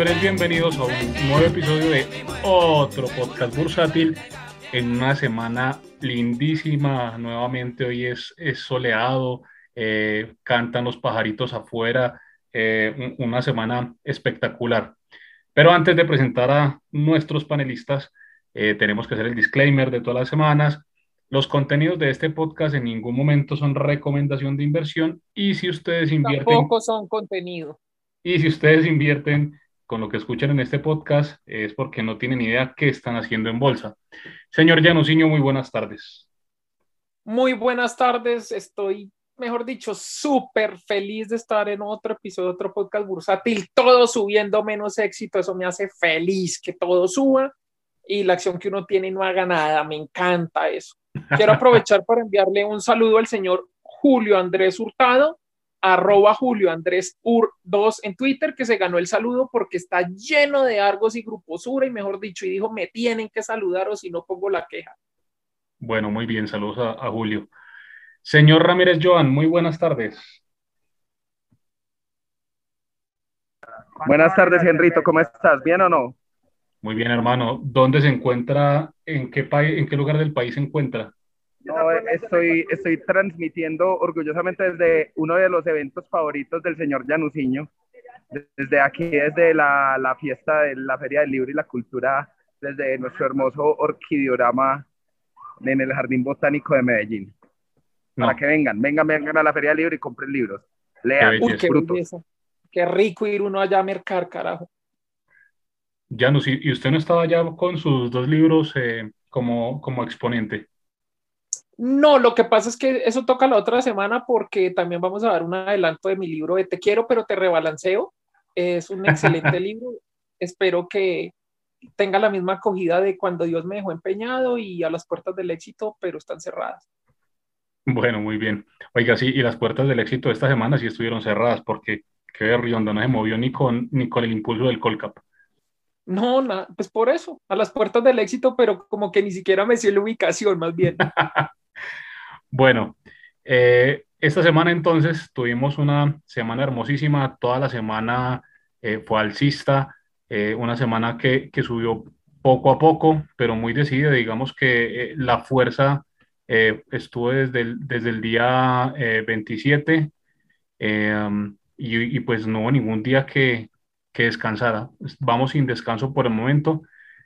Señores, bienvenidos a un nuevo episodio de otro podcast bursátil en una semana lindísima. Nuevamente hoy es, es soleado, eh, cantan los pajaritos afuera, eh, una semana espectacular. Pero antes de presentar a nuestros panelistas, eh, tenemos que hacer el disclaimer de todas las semanas. Los contenidos de este podcast en ningún momento son recomendación de inversión y si ustedes invierten... Tampoco son contenido. Y si ustedes invierten con lo que escuchan en este podcast es porque no tienen idea qué están haciendo en bolsa. Señor Llanusiño, muy buenas tardes. Muy buenas tardes, estoy, mejor dicho, súper feliz de estar en otro episodio, otro podcast bursátil, todo subiendo menos éxito, eso me hace feliz que todo suba y la acción que uno tiene no haga nada, me encanta eso. Quiero aprovechar para enviarle un saludo al señor Julio Andrés Hurtado, arroba Julio Andrés Ur 2 en Twitter, que se ganó el saludo porque está lleno de argos y gruposura, y mejor dicho, y dijo, me tienen que saludar o si no pongo la queja. Bueno, muy bien, saludos a, a Julio. Señor Ramírez Joan, muy buenas tardes. Buenas tardes, Henrito, ¿cómo estás? ¿Bien o no? Muy bien, hermano. ¿Dónde se encuentra? ¿En qué, país, en qué lugar del país se encuentra? No, estoy, estoy transmitiendo orgullosamente desde uno de los eventos favoritos del señor Januciño, desde aquí, desde la, la, fiesta de la Feria del Libro y la Cultura, desde nuestro hermoso orquidiorama en el Jardín Botánico de Medellín. No. Para que vengan, vengan, vengan a la Feria del Libro y compren libros. Lean, Uy, qué, qué rico ir uno allá a mercar, carajo. Janus, ¿y usted no estaba ya con sus dos libros eh, como, como exponente? No, lo que pasa es que eso toca la otra semana porque también vamos a dar un adelanto de mi libro de Te quiero, pero te rebalanceo. Es un excelente libro. Espero que tenga la misma acogida de cuando Dios me dejó empeñado y a las puertas del éxito, pero están cerradas. Bueno, muy bien. Oiga, sí, y las puertas del éxito de esta semana sí estuvieron cerradas porque qué Rionda no se movió ni con, ni con el impulso del Colcap. No, na, pues por eso, a las puertas del éxito, pero como que ni siquiera me sé la ubicación, más bien. Bueno, eh, esta semana entonces tuvimos una semana hermosísima, toda la semana eh, fue alcista, eh, una semana que, que, subió poco a poco, pero muy decidida, digamos que la fuerza estuvo desde el, desde el día 27 y, y, pues no hubo ningún día que, que descansara. Vamos sin descanso por el momento.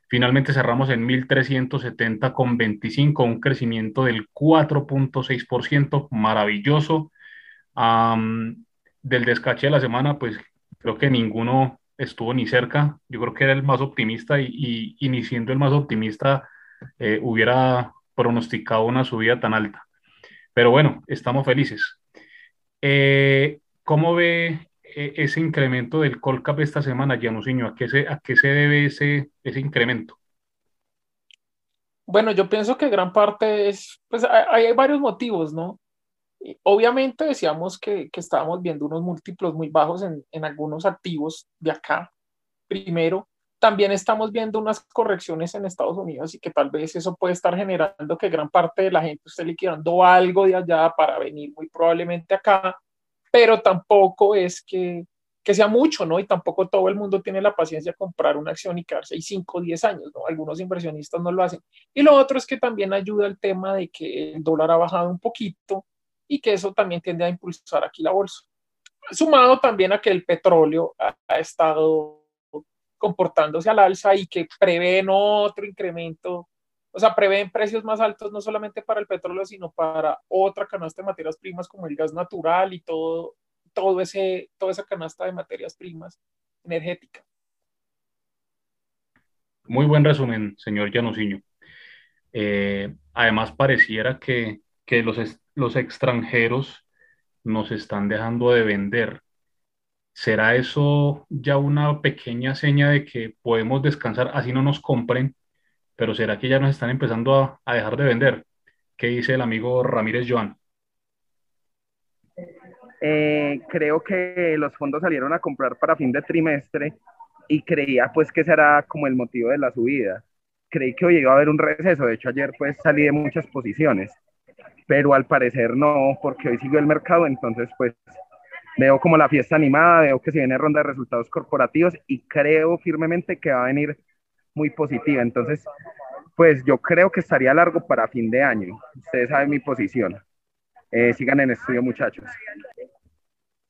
Finalmente cerramos en 1.370,25, un crecimiento del 4.6%, maravilloso. Del descache de la semana, pues creo que ninguno estuvo ni cerca. Yo creo que era el más optimista y, y, ni siendo el más optimista eh, hubiera pronosticado una subida tan alta. Pero bueno, estamos felices. Eh, ¿Cómo ve ese incremento del Colcap esta semana, Janusinho? ¿A qué se, a qué se debe ese, ese incremento? Bueno, yo pienso que gran parte es, pues hay, hay varios motivos, ¿no? Obviamente decíamos que, que, estábamos viendo unos múltiplos muy bajos en, en algunos activos de acá. Primero, también estamos viendo unas correcciones en Estados Unidos y que tal vez eso puede estar generando que gran parte de la gente esté liquidando algo de allá para venir muy probablemente acá pero tampoco es que, que, sea mucho, ¿no? Y tampoco todo el mundo tiene la paciencia de comprar una acción y quedarse ahí 5 o 10 años, ¿no? Algunos inversionistas no lo hacen. Y lo otro es que también ayuda el tema de que el dólar ha bajado un poquito y que eso también tiende a impulsar aquí la bolsa. Sumado también a que el petróleo ha, ha estado comportándose al alza y que prevén otro incremento o sea, prevén precios más altos no solamente para el petróleo, sino para otra canasta de materias primas como el gas natural y todo, todo ese, toda esa canasta de materias primas energéticas. Muy buen resumen, señor Llanusiño. Eh, además, pareciera que, que los, los extranjeros nos están dejando de vender. ¿Será eso ya una pequeña seña de que podemos descansar, así no nos compren pero ¿será que ya nos están empezando a, dejar de vender? ¿Qué dice el amigo Ramírez Joan? Eh, creo que los fondos salieron a comprar para fin de trimestre y creía pues que será como el motivo de la subida. Creí que hoy iba a haber un receso, de hecho ayer pues salí de muchas posiciones, pero al parecer no, porque hoy siguió el mercado, entonces pues Veo como la fiesta animada, veo que se viene ronda de resultados corporativos y creo firmemente que va a venir muy positiva. Entonces, pues yo creo que estaría largo para fin de año. Ustedes saben mi posición. Eh, sigan en estudio, muchachos.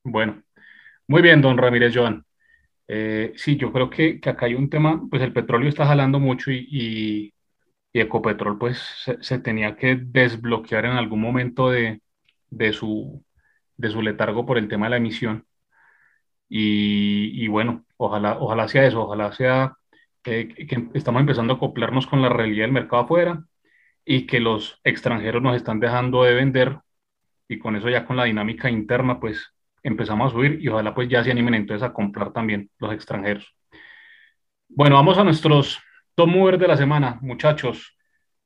Bueno, muy bien, don Ramírez Joan. Eh, sí, yo creo que, que, acá hay un tema, pues el petróleo está jalando mucho y, y, Ecopetrol pues se, tenía que desbloquear en algún momento de, de, su, de su letargo por el tema de la emisión. Y, y bueno, ojalá, ojalá sea eso, ojalá sea eh, que estamos empezando a acoplarnos con la realidad del mercado afuera y que los extranjeros nos están dejando de vender y con eso ya con la dinámica interna pues empezamos a subir y ojalá pues ya se animen entonces a comprar también los extranjeros. Bueno, vamos a nuestros top movers de la semana, muchachos.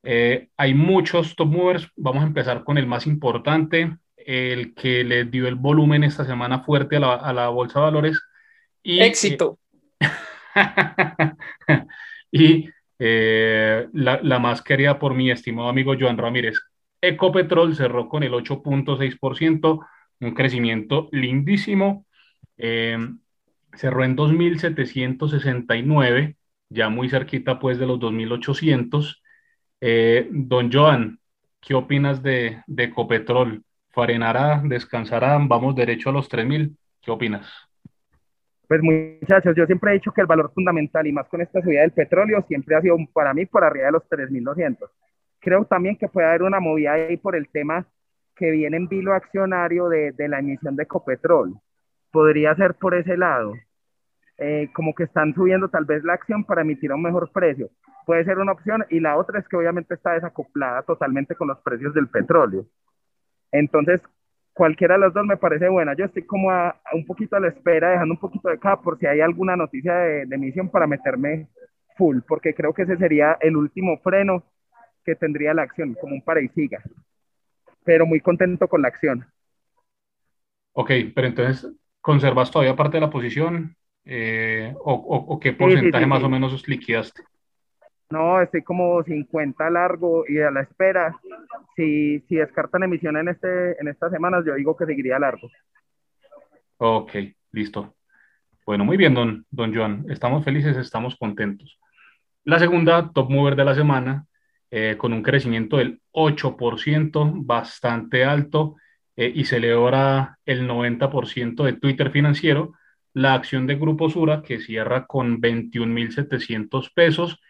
Eh, hay muchos top movers. Vamos a empezar con el más importante, el que le dio el volumen esta semana fuerte a la, a la bolsa de valores. Y, Éxito. y eh, la, más querida por mi estimado amigo Joan Ramírez. Ecopetrol cerró con el 8.6%, un crecimiento lindísimo. Eh, cerró en 2.769, ya muy cerquita pues de los 2.800. Eh, don Joan, ¿qué opinas de, de Ecopetrol? ¿Farenará? ¿Descansará? ¿Vamos derecho a los 3.000? ¿Qué opinas? Pues muchachos, yo siempre he dicho que el valor fundamental y más con esta subida del petróleo siempre ha sido para mí por arriba de los 3.200. Creo también que puede haber una movida ahí por el tema que viene en vilo accionario de, de la emisión de Ecopetrol. Podría ser por ese lado. Eh, como que están subiendo tal vez la acción para emitir a un mejor precio. Puede ser una opción y la otra es que obviamente está desacoplada totalmente con los precios del petróleo. Entonces, cualquiera de las dos me parece buena. Yo estoy como a, un poquito a la espera, dejando un poquito de acá por si hay alguna noticia de, de emisión para meterme full, porque creo que ese sería el último freno que tendría la acción, como un para y siga pero muy contento con la acción. Ok, pero entonces, ¿conservas todavía parte de la posición? Eh, o, o, qué porcentaje más o menos liquidaste? No, estoy como 50 largo y a la espera. Si, si descartan emisión en, este, en estas semanas, yo digo que seguiría largo. Ok, listo. Bueno, muy bien, don, don Joan. Estamos felices, estamos contentos. La segunda top mover de la semana eh, con un crecimiento del 8%, bastante alto, eh, y celebra el 90% de Twitter financiero, la acción de Grupo Sura, que cierra con 21.700 pesos,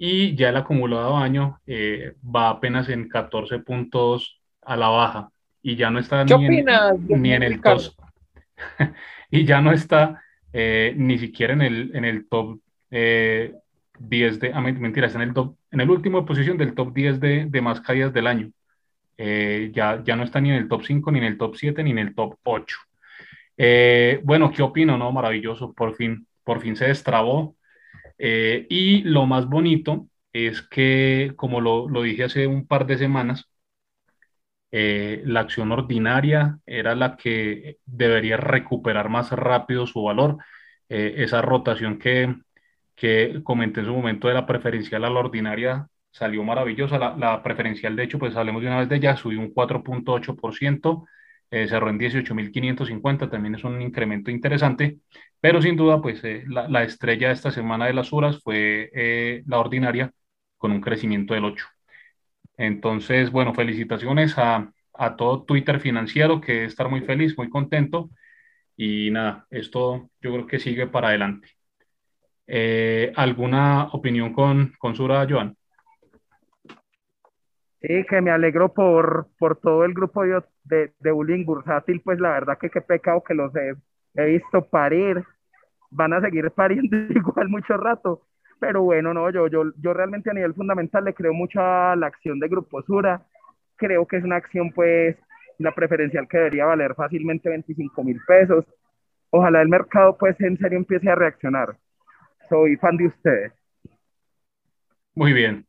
y ya el acumulado año eh, va apenas en 14 puntos a la baja, y ya no está ni, en, ni en, el top, y ya no está ni siquiera en el, en el top 10 de, ah, mentira, está en el, top, en el último posición del top 10 de, de más caídas del año. Eh, ya, ya no está ni en el top 5, ni en el top 7, ni en el top 8. Eh, bueno, ¿qué opino? No, maravilloso, por fin, por fin se destrabó. Eh, y lo más bonito es que, como lo, lo dije hace un par de semanas, la acción ordinaria era la que debería recuperar más rápido su valor. esa rotación que, que comenté en su momento de la preferencial a la ordinaria salió maravillosa. La, la preferencial, de hecho, pues hablemos de una vez de ella, subió un 4.8%, eh, cerró en 18.550, también es un incremento interesante, pero sin duda, pues eh, la, la, estrella de esta semana de las horas fue eh, la ordinaria con un crecimiento del 8. Entonces, bueno, felicitaciones a, a todo Twitter financiero, que debe estar muy feliz, muy contento. Y nada, esto yo creo que sigue para adelante. Eh, ¿Alguna opinión con, con Sura, Joan? Sí, que me alegro por, por todo el grupo de, de, de bullying bursátil, pues la verdad que qué pecado que los he, he visto parir, van a seguir pariendo igual mucho rato, pero bueno, no, yo, yo, yo realmente a nivel fundamental le creo mucho a la acción de Grupo Sura, creo que es una acción pues la preferencial que debería valer fácilmente 25 mil pesos, ojalá el mercado pues en serio empiece a reaccionar. Soy fan de ustedes. Muy bien.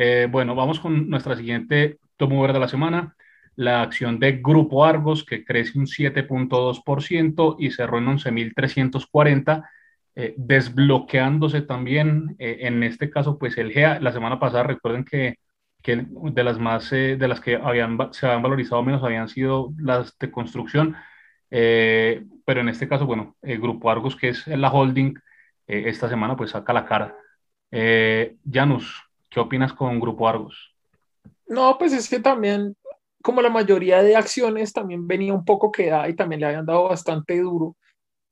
Eh, bueno, vamos con nuestra siguiente top mover de la semana. La acción de Grupo Argos, que crece un 7.2% y cerró en 11.340, eh, desbloqueándose también, eh, en este caso, pues el GEA, la semana pasada, recuerden que, que de las más, de las que habían, se habían valorizado menos habían sido las de construcción, Eh, pero en este caso, bueno, el Grupo Argos, que es la holding, eh, esta semana pues saca la cara. Janus, ¿qué opinas con Grupo Argos? No, pues es que también, como la mayoría de acciones, también venía un poco quedada y también le habían dado bastante duro.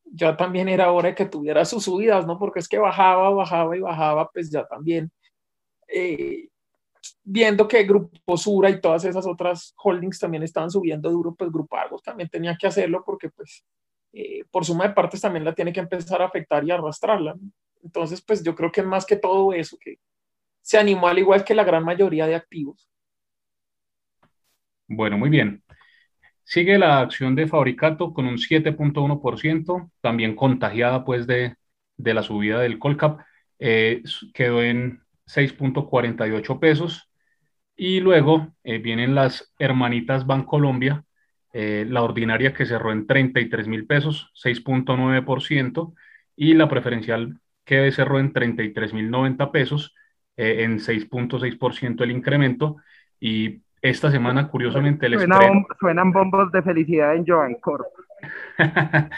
Ya también era hora de que tuviera sus subidas, ¿no? Porque es que bajaba, bajaba y bajaba, pues ya también viendo que Grupo Sura y todas esas otras holdings también estaban subiendo duro, pues Grupo Argos también tenía que hacerlo porque pues eh, por suma de partes también la tiene que empezar a afectar y arrastrarla. Entonces, pues yo creo que más que todo eso, que se animó al igual que la gran mayoría de activos. Bueno, muy bien. Sigue la acción de Fabricato con un 7.1%, también contagiada pues de, de la subida del Colcap, eh, quedó en 6.48 pesos. Y luego eh, vienen las hermanitas Bancolombia, eh, la ordinaria que cerró en 33 mil pesos, 6.9%, y la preferencial que cerró en 33 mil 90 pesos, eh, en 6.6% el incremento. Y esta semana, curiosamente, el Suenan bombos de felicidad en Joan Corp.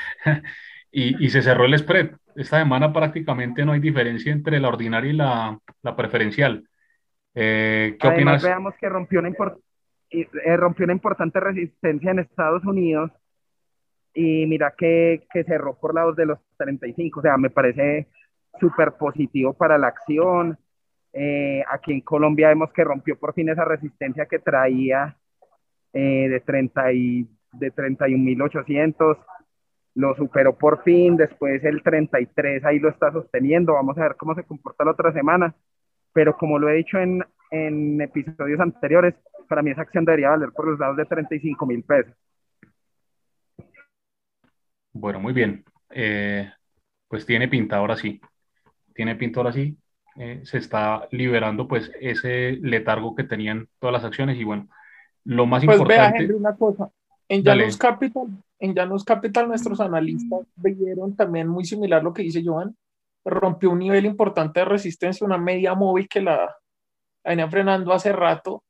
y, y, se cerró el spread. Esta semana prácticamente no hay diferencia entre la ordinaria y la, la preferencial. Eh, ¿Qué Además, Veamos que rompió una, eh, rompió una importante resistencia en Estados Unidos y mira que, que cerró por lados de los 35, o sea, me parece súper positivo para la acción. Eh, aquí en Colombia vemos que rompió por fin esa resistencia que traía de, 30 y, de 31.800, lo superó por fin, después el 33 ahí lo está sosteniendo, vamos a ver cómo se comporta la otra semana pero como lo he dicho en, en episodios anteriores, para mí esa acción debería valer por los lados de 35 mil pesos. Bueno, muy bien. Eh, pues tiene pinta ahora sí. Tiene pinta ahora sí. Eh, se está liberando pues ese letargo que tenían todas las acciones y bueno, lo más pues importante... Vea, una cosa. En Janus Capital, en Janus Capital nuestros analistas vieron también muy similar lo que dice Joan, rompió un nivel importante de resistencia, una media móvil que la, venía frenando hace rato.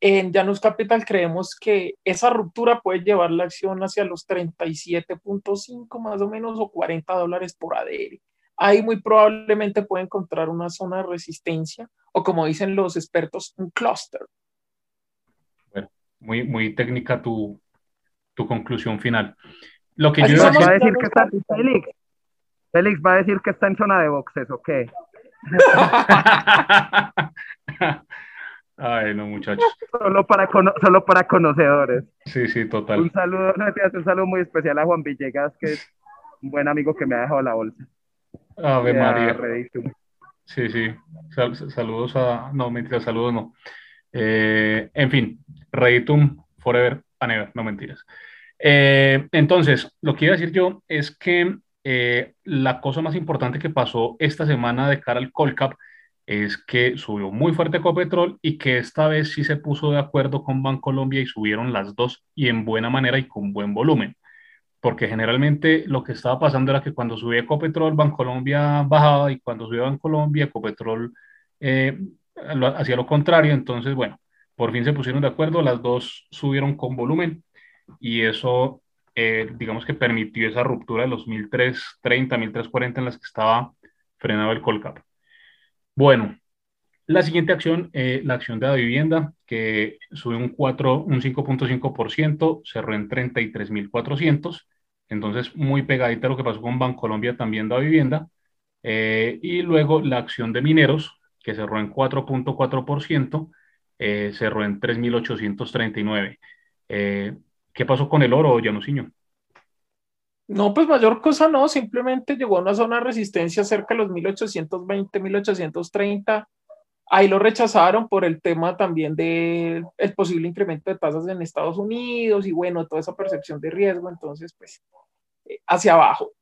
En Janus Capital creemos que esa ruptura puede llevar la acción hacia los 37.5 más o menos o 40 dólares por ADR. Ahí muy probablemente puede encontrar una zona de resistencia o como dicen los expertos, un cluster. Bueno, muy, muy técnica tu, tu conclusión final. Lo que yo iba a decir que está, Félix, Félix va a decir que está en zona de boxes, ¿o qué? Ay, no, muchachos. Solo para, solo para conocedores. Sí, sí, total. Un saludo, un saludo muy especial a Juan Villegas, que es un buen amigo que me ha dejado la bolsa. Ave María. Sí, sí. saludos a. No, mentira, saludos no. Eh, en fin, Reditum Forever and no mentiras. Eh, entonces, lo que iba a decir yo es que eh, la cosa más importante que pasó esta semana de cara al Colcap es que subió muy fuerte Copetrol y que esta vez sí se puso de acuerdo con Bancolombia y subieron las dos y en buena manera y con buen volumen. Porque generalmente lo que estaba pasando era que cuando subía Ecopetrol, Bancolombia bajaba y cuando subía Bancolombia, Ecopetrol eh, hacía lo contrario. Entonces, bueno, por fin se pusieron de acuerdo, las dos subieron con volumen y eso eh, digamos que permitió esa ruptura de los 1330, 1340 en las que estaba frenado el Colcap. Bueno, la siguiente acción, eh, la acción de la vivienda, que sube un, 4, un 5.5%, cerró en 33.400, entonces muy pegadita lo que pasó con Bancolombia también da vivienda. Eh, y luego la acción de mineros, que cerró en 4.4%, cerró en 3.839. ¿Qué pasó con el oro, Janusinho? No, pues mayor cosa no, simplemente llegó a una zona de resistencia cerca de los 1820, 1830. Ahí lo rechazaron por el tema también del posible incremento de tasas en Estados Unidos y bueno, toda esa percepción de riesgo, entonces pues eh, hacia abajo.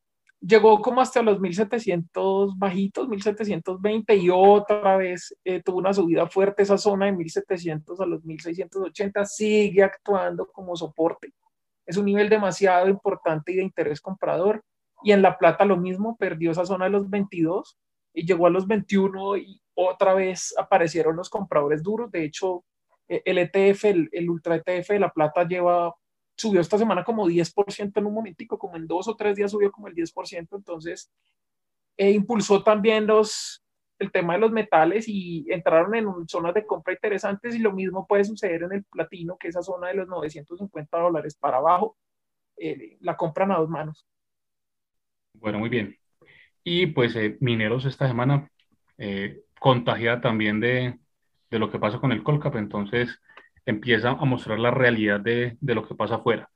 Llegó como hasta los 1700 bajitos, 1720 y otra vez eh, tuvo una subida fuerte esa zona de 1700 a los 1680, sigue actuando como soporte. Es un nivel demasiado importante y de interés comprador. Y en La Plata lo mismo, perdió esa zona de los 22 y llegó a los 21 y otra vez aparecieron los compradores duros. De hecho, eh, el ETF, el, Ultra ETF de La Plata lleva subió esta semana como 10% en un momentico, como en dos o tres días subió como el 10%, entonces e impulsó también los, el tema de los metales y entraron en zonas de compra interesantes y lo mismo puede suceder en el platino, que esa zona de los 950 dólares para abajo, eh, la compran a dos manos. Bueno, muy bien. Y pues eh, mineros esta semana eh, contagiada también de, de, lo que pasa con el Colcap, entonces empieza a mostrar la realidad de, de lo que pasa afuera.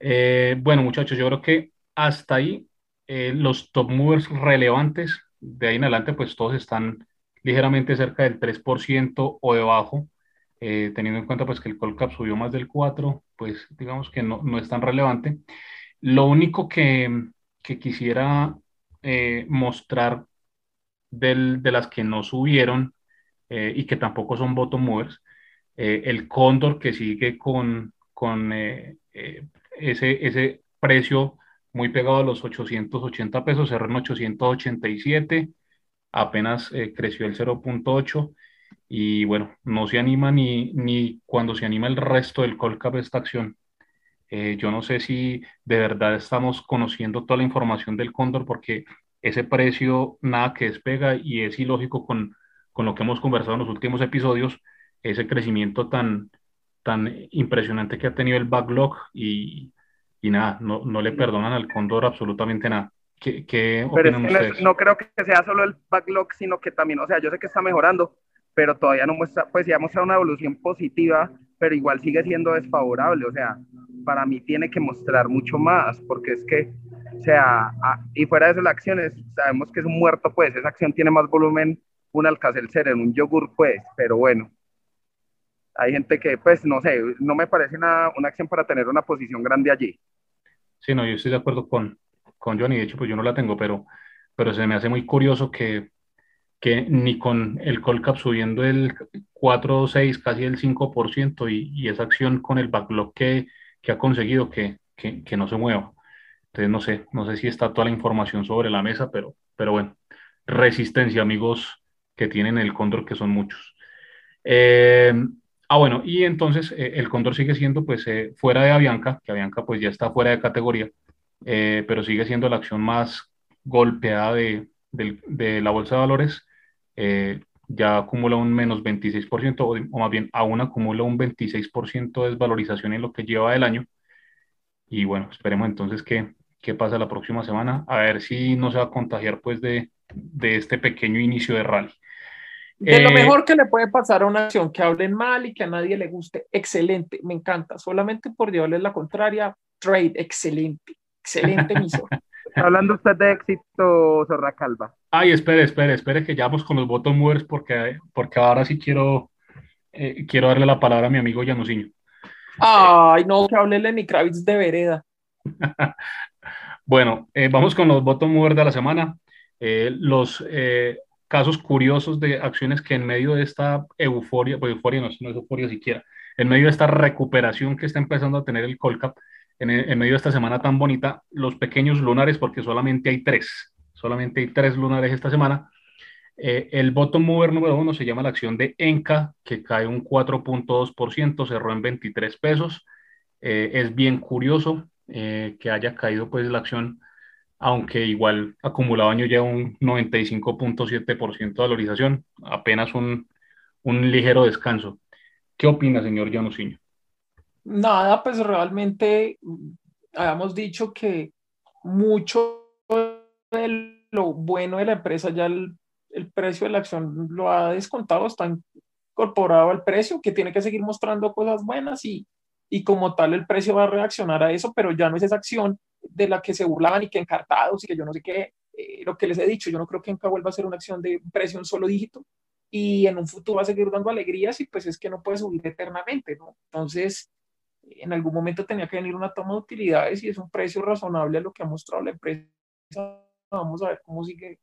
bueno, muchachos, yo creo que hasta ahí los top movers relevantes de ahí en adelante, pues todos están ligeramente cerca del 3% o debajo, eh, teniendo en cuenta pues que el Colcap subió más del 4%, pues digamos que no, no es tan relevante. Lo único que, que quisiera eh, mostrar de las que no subieron eh, y que tampoco son bottom movers, el cóndor que sigue con, con ese, ese precio muy pegado a los 880 pesos, cerró en 887, apenas eh, creció el 0.8 y bueno, no se anima ni, ni cuando se anima el resto del Colcap esta acción. Eh, yo no sé si de verdad estamos conociendo toda la información del cóndor porque ese precio nada que despega y es ilógico con, con lo que hemos conversado en los últimos episodios, ese crecimiento tan, tan impresionante que ha tenido el backlog y, y nada, no, no le perdonan al Cóndor absolutamente nada. ¿Qué, ustedes? No, creo que sea solo el backlog, sino que también, o sea, yo sé que está mejorando, pero todavía no muestra, pues ya muestra una evolución positiva, pero igual sigue siendo desfavorable, o sea, para mí tiene que mostrar mucho más, porque es que, o sea, y fuera de eso, las acciones, sabemos que es un muerto, pues, esa acción tiene más volumen un alcacelcer en un yogur, pues, pero bueno, hay gente que, pues, no sé, no me parece una, una acción para tener una posición grande allí. Sí, no, yo estoy de acuerdo con, con Johnny, de hecho, pues yo no la tengo, pero, pero se me hace muy curioso que, que ni con el Colcap subiendo el 4 6, casi el 5%, y, y esa acción con el backlog que, que ha conseguido que, que, no se mueva. Entonces, no sé, no sé si está toda la información sobre la mesa, pero, pero bueno, resistencia, amigos que tienen el Cóndor, que son muchos. Eh, Ah, bueno, y entonces eh, el Cóndor sigue siendo pues eh, fuera de Avianca, que Avianca pues ya está fuera de categoría, pero sigue siendo la acción más golpeada de, de, la bolsa de valores. ya acumula un menos 26%, o, o, más bien aún acumula un 26% de desvalorización en lo que lleva del año. Y bueno, esperemos entonces qué, qué pasa la próxima semana, a ver si no se va a contagiar pues de, de este pequeño inicio de rally. De lo eh, mejor que le puede pasar a una acción, que hablen mal y que a nadie le guste, excelente, me encanta. Solamente por llevarles la contraria, trade, excelente, excelente emisor. Hablando usted de éxito, Zorra Calva. Ay, espere, espere, espere que ya vamos con los bottom movers porque, porque ahora sí quiero, eh, quiero darle la palabra a mi amigo Janusinho. Ay, no, que hable Lenny Kravitz de vereda. bueno, eh, vamos con los bottom movers de la semana. los casos curiosos de acciones que en medio de esta euforia, pues euforia no, no es euforia siquiera, en medio de esta recuperación que está empezando a tener el Colcap, en, en, medio de esta semana tan bonita, los pequeños lunares, porque solamente hay tres, solamente hay tres lunares esta semana. Eh, el bottom mover número uno se llama la acción de Enca, que cae un 4.2%, cerró en 23 pesos. Eh, es bien curioso eh, que haya caído pues la acción aunque igual acumulado año ya un 95.7% de valorización, apenas un, un, ligero descanso. ¿Qué opina, señor Janusinho? Nada, pues realmente habíamos dicho que mucho de lo bueno de la empresa ya el precio de la acción lo ha descontado, está incorporado al precio, que tiene que seguir mostrando cosas buenas y, y como tal el precio va a reaccionar a eso, pero ya no es esa acción de la que se burlaban y que encartados y que yo no sé qué, eh, lo que les he dicho, yo no creo que Enca vuelva a ser una acción de precio un solo dígito y en un futuro va a seguir dando alegrías y pues es que no puede subir eternamente, ¿no? Entonces, en algún momento tenía que venir una toma de utilidades y es un precio razonable a lo que ha mostrado la empresa. Vamos a ver cómo sigue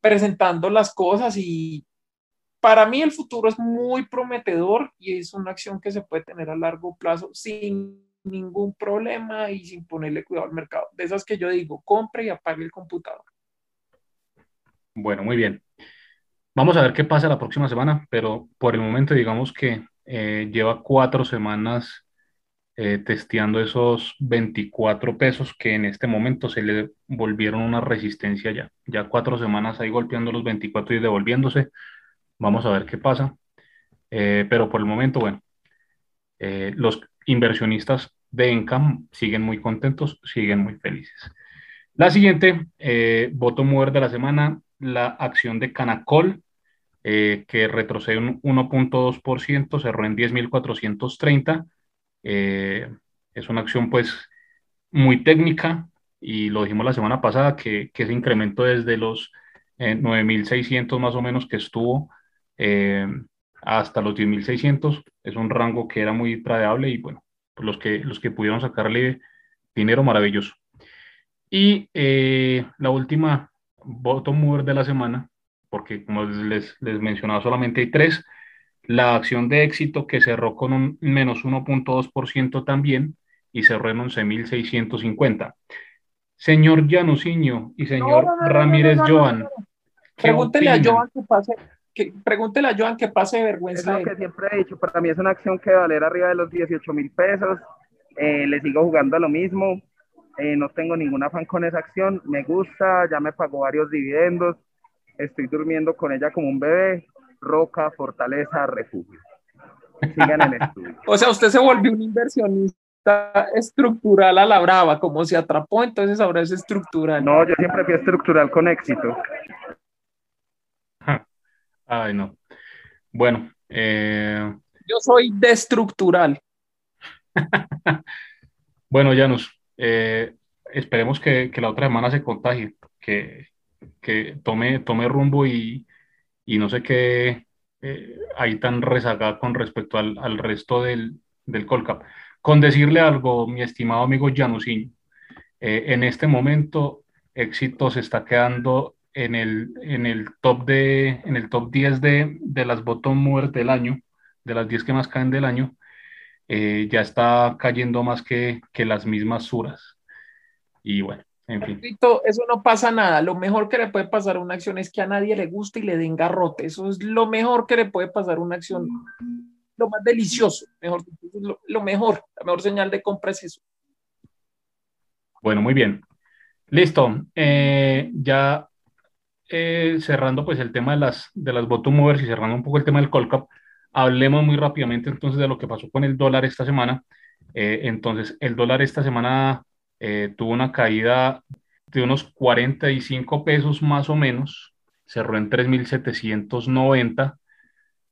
presentando las cosas y para mí el futuro es muy prometedor y es una acción que se puede tener a largo plazo sin ningún problema y sin ponerle cuidado al mercado. De esas que yo digo, compre y apague el computador. Bueno, muy bien. Vamos a ver qué pasa la próxima semana, pero por el momento digamos que eh, lleva cuatro semanas eh, testeando esos 24 pesos que en este momento se le volvieron una resistencia ya. Ya cuatro semanas ahí golpeando los 24 y devolviéndose. Vamos a ver qué pasa. Eh, pero por el momento, bueno, eh, los inversionistas de Encam siguen muy contentos, siguen muy felices. La siguiente, voto mover de la semana, la acción de Canacol, que retrocede un 1.2%, cerró en 10.430 eh, es una acción pues muy técnica y lo dijimos la semana pasada que, que ese incremento desde los 9.600 eh, más o menos que estuvo eh, hasta los 10.600 es un rango que era muy tradeable y bueno, pues los que, los que pudieron sacarle dinero maravilloso. Y la última bottom mover de la semana, porque como les, les mencionaba solamente hay tres, la acción de éxito que cerró con un menos 1.2% también y cerró en 11.650. Señor Januciño y señor Ramírez Joan. Pregúntele a Joan que pase, que, pregúntele a Joan que pase vergüenza. Es lo que siempre he dicho, para mí es una acción que valer arriba de los 18 mil pesos. Eh, le sigo jugando a lo mismo. Eh, no tengo ningún afán con esa acción. Me gusta, ya me pagó varios dividendos. Estoy durmiendo con ella como un bebé roca, fortaleza, refugio. Sigan el estudio. O sea, usted se volvió un inversionista estructural a la brava, como se atrapó, entonces ahora es estructural. No, yo siempre fui estructural con éxito. Ay, no. Bueno. Eh, yo soy destructural. bueno, Janus, eh, esperemos que, que, la otra semana se contagie, que, que tome, tome rumbo y, y no sé qué eh, hay tan rezagada con respecto al, al resto del, del, Colcap. Con decirle algo, mi estimado amigo Janusinho, eh, en este momento éxito se está quedando en el, en el, top, de, en el top 10 de, de las bottom movers del año, de las 10 que más caen del año, eh, ya está cayendo más que, que las mismas suras. Y bueno, eso no pasa nada. Lo mejor que le puede pasar a una acción es que a nadie le guste y le den garrote. Eso es lo mejor que le puede pasar a una acción. Lo más delicioso, mejor, lo, mejor, la mejor señal de compra es eso. Bueno, muy bien. Listo. Eh, ya eh, cerrando pues el tema de las, de las bottom movers y cerrando un poco el tema del Colcap, hablemos muy rápidamente entonces de lo que pasó con el dólar esta semana. Eh, entonces, el dólar esta semana eh, tuvo una caída de unos 45 pesos más o menos, cerró en 3.790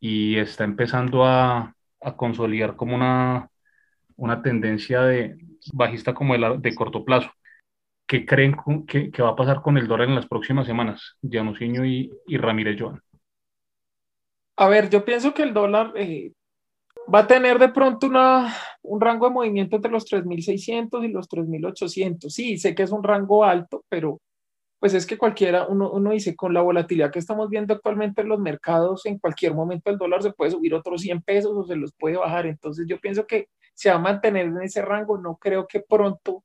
y está empezando a, a consolidar como una, una tendencia de bajista como de, de corto plazo. ¿Qué creen que, que, va a pasar con el dólar en las próximas semanas? Janusinho y, y Ramírez Joan. A ver, yo pienso que el dólar eh, va a tener de pronto una, un rango de movimiento entre los 3.600 y los 3.800. Sí, sé que es un rango alto, pero pues es que cualquiera, uno, uno, dice, con la volatilidad que estamos viendo actualmente en los mercados, en cualquier momento el dólar se puede subir otros 100 pesos o se los puede bajar. Entonces yo pienso que se va a mantener en ese rango. No creo que pronto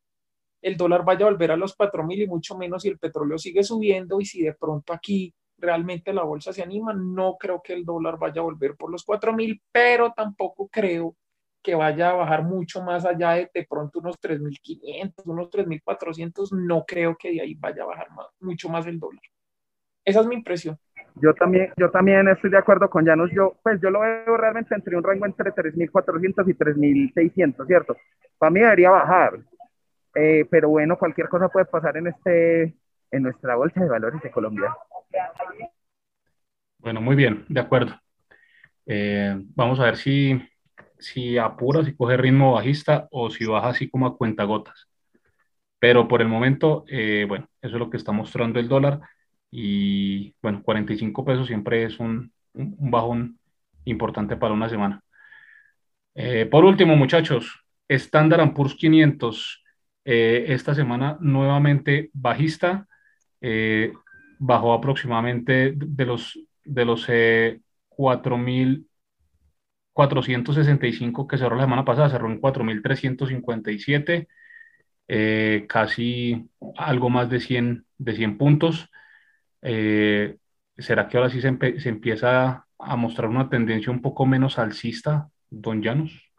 el dólar vaya a volver a los 4.000 y mucho menos si el petróleo sigue subiendo y si de pronto aquí realmente la bolsa se anima. No creo que el dólar vaya a volver por los 4.000, pero tampoco creo que vaya a bajar mucho más allá de de pronto unos 3.500, unos 3.400. No creo que de ahí vaya a bajar mucho más el dólar. Esa es mi impresión. Yo también, yo también estoy de acuerdo con Janus. Yo, pues yo lo veo realmente entre un rango entre 3.400 y 3.600, ¿cierto? Para mí debería bajar. Eh, pero bueno, cualquier cosa puede pasar en este, en nuestra bolsa de valores de Colombia. Bueno, muy bien, de acuerdo. Eh, vamos a ver si, si apura, si coge ritmo bajista o si baja así como a cuentagotas. Pero por el momento, eh, bueno, eso es lo que está mostrando el dólar. Y bueno, 45 pesos siempre es un, un bajón importante para una semana. Por último, muchachos, Standard Poor's 500 esta semana nuevamente bajista bajó aproximadamente de los, de los 4.465 eh, que cerró la semana pasada, cerró en 4.357, eh, casi algo más de 100, de 100 puntos. Eh, ¿Será que ahora sí se, se, empieza a mostrar una tendencia un poco menos alcista, don Llanos?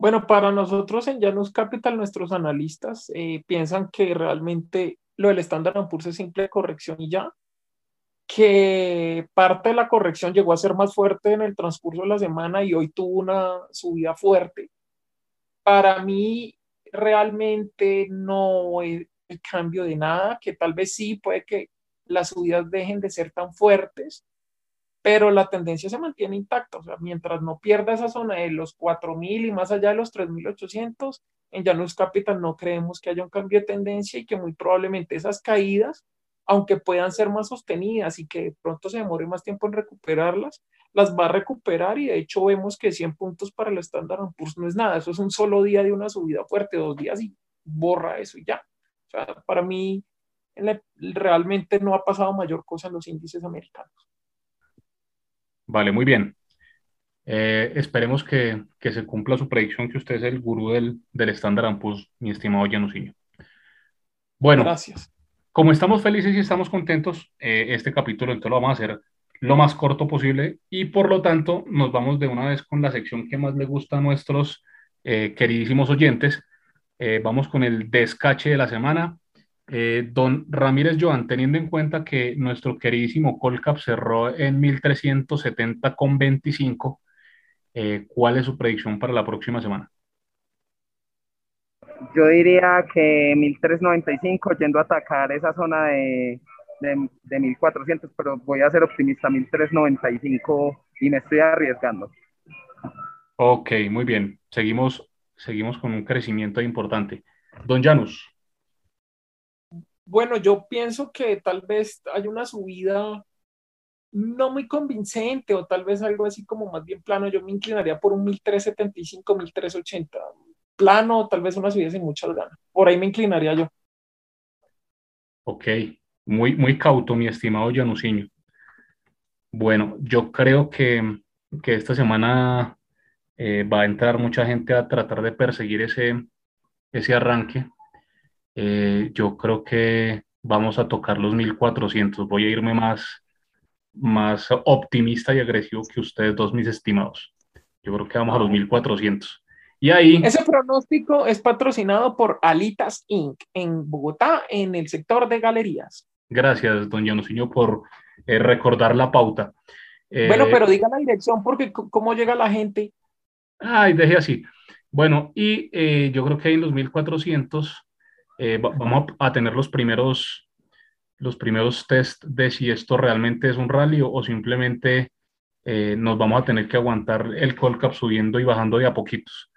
Bueno, para nosotros en Janus Capital, nuestros analistas eh, piensan que realmente lo del Standard Poor's es simple corrección y ya, que parte de la corrección llegó a ser más fuerte en el transcurso de la semana y hoy tuvo una subida fuerte. Para mí, realmente no es el cambio de nada, que tal vez sí puede que las subidas dejen de ser tan fuertes, pero la tendencia se mantiene intacta. O sea, mientras no pierda esa zona de los 4.000 y más allá de los 3.800, en Janus Capital no creemos que haya un cambio de tendencia y que muy probablemente esas caídas, aunque puedan ser más sostenidas y que de pronto se demore más tiempo en recuperarlas, las va a recuperar y de hecho vemos que 100 puntos para el Standard Poor's no es nada, eso es un solo día de una subida fuerte, dos días y borra eso y ya. O sea, para mí realmente no ha pasado mayor cosa en los índices americanos. Vale, muy bien. Eh, esperemos que, que, se cumpla su predicción, que usted es el gurú del, del Standard Poor's, mi estimado Janusinho. Bueno, Gracias. como estamos felices y estamos contentos, eh, este capítulo entonces lo vamos a hacer lo más corto posible y por lo tanto nos vamos de una vez con la sección que más le gusta a nuestros eh, queridísimos oyentes. vamos con el descache de la semana. Eh, don Ramírez Joan, teniendo en cuenta que nuestro queridísimo Colcap cerró en 1370,25, eh, ¿cuál es su predicción para la próxima semana? Yo diría que 1395, yendo a atacar esa zona de, de, 1400, pero voy a ser optimista, 1395 y me estoy arriesgando. Ok, muy bien. Seguimos, seguimos con un crecimiento importante. Don Janus. Bueno, yo pienso que tal vez hay una subida no muy convincente o tal vez algo así como más bien plano. Yo me inclinaría por un 1375, 1380. Plano, tal vez una subida sin muchas ganas. Por ahí me inclinaría yo. Ok, muy, muy cauto, mi estimado Janusinho. Bueno, yo creo que, que esta semana eh, va a entrar mucha gente a tratar de perseguir ese, ese arranque eh, yo creo que vamos a tocar los 1400. Voy a irme más, más optimista y agresivo que ustedes dos, mis estimados. Yo creo que vamos a los 1400. Y ahí... Ese pronóstico es patrocinado por Alitas Inc. en Bogotá, en el sector de galerías. Gracias, don Janusinho, por eh, recordar la pauta. bueno, pero diga la dirección porque cómo llega la gente. Ay, deje así. Bueno, y eh, yo creo que en los 1400 eh, vamos a tener los primeros, los primeros test de si esto realmente es un rally o, simplemente eh, nos vamos a tener que aguantar el Colcap subiendo y bajando de a poquitos.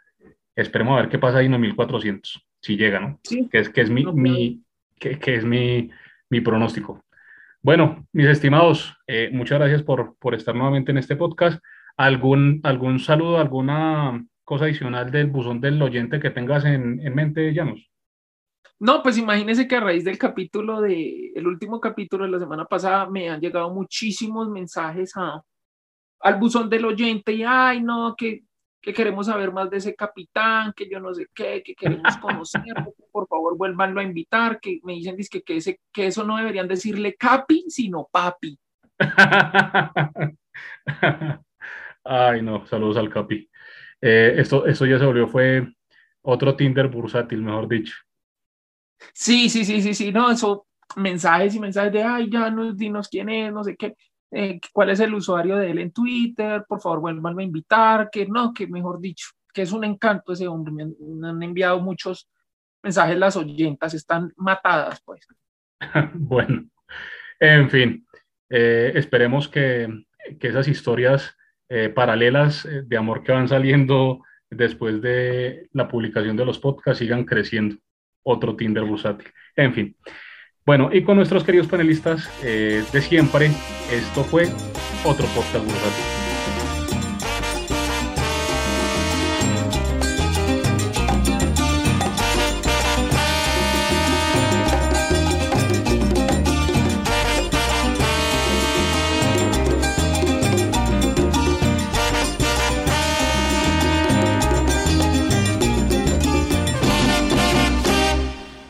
Esperemos a ver qué pasa ahí en los 1400, si llega, ¿no? Sí. Que es, que es, mi, mi que, que, es mi, mi pronóstico. Bueno, mis estimados, eh, muchas gracias por, por estar nuevamente en este podcast. ¿Algún, algún saludo, alguna cosa adicional del buzón del oyente que tengas en, en mente, Llanos? No, pues imagínese que a raíz del capítulo de, el último capítulo de la semana pasada, me han llegado muchísimos mensajes a, al buzón del oyente y, ay, no, que, que queremos saber más de ese capitán, que yo no sé qué, que queremos conocerlo, por favor vuélvanlo a invitar, que me dicen que, que, ese, que eso no deberían decirle capi, sino papi. Ay, no, saludos al capi. Eh, esto, esto ya se volvió, fue otro Tinder bursátil, mejor dicho. Sí, sí, sí, sí, sí, no, eso, mensajes y mensajes de, ay, ya nos dinos quién es, no sé qué, eh, cuál es el usuario de él en Twitter, por favor, vuelvan a invitar, que no, que mejor dicho, que es un encanto ese hombre, me han, enviado muchos mensajes las oyentas, están matadas, pues. bueno, en fin, eh, esperemos que, que, esas historias eh, paralelas de amor que van saliendo después de la publicación de los podcasts sigan creciendo otro Tinder bursátil. En fin. Bueno, y con nuestros queridos panelistas eh, de siempre, esto fue otro podcast bursátil.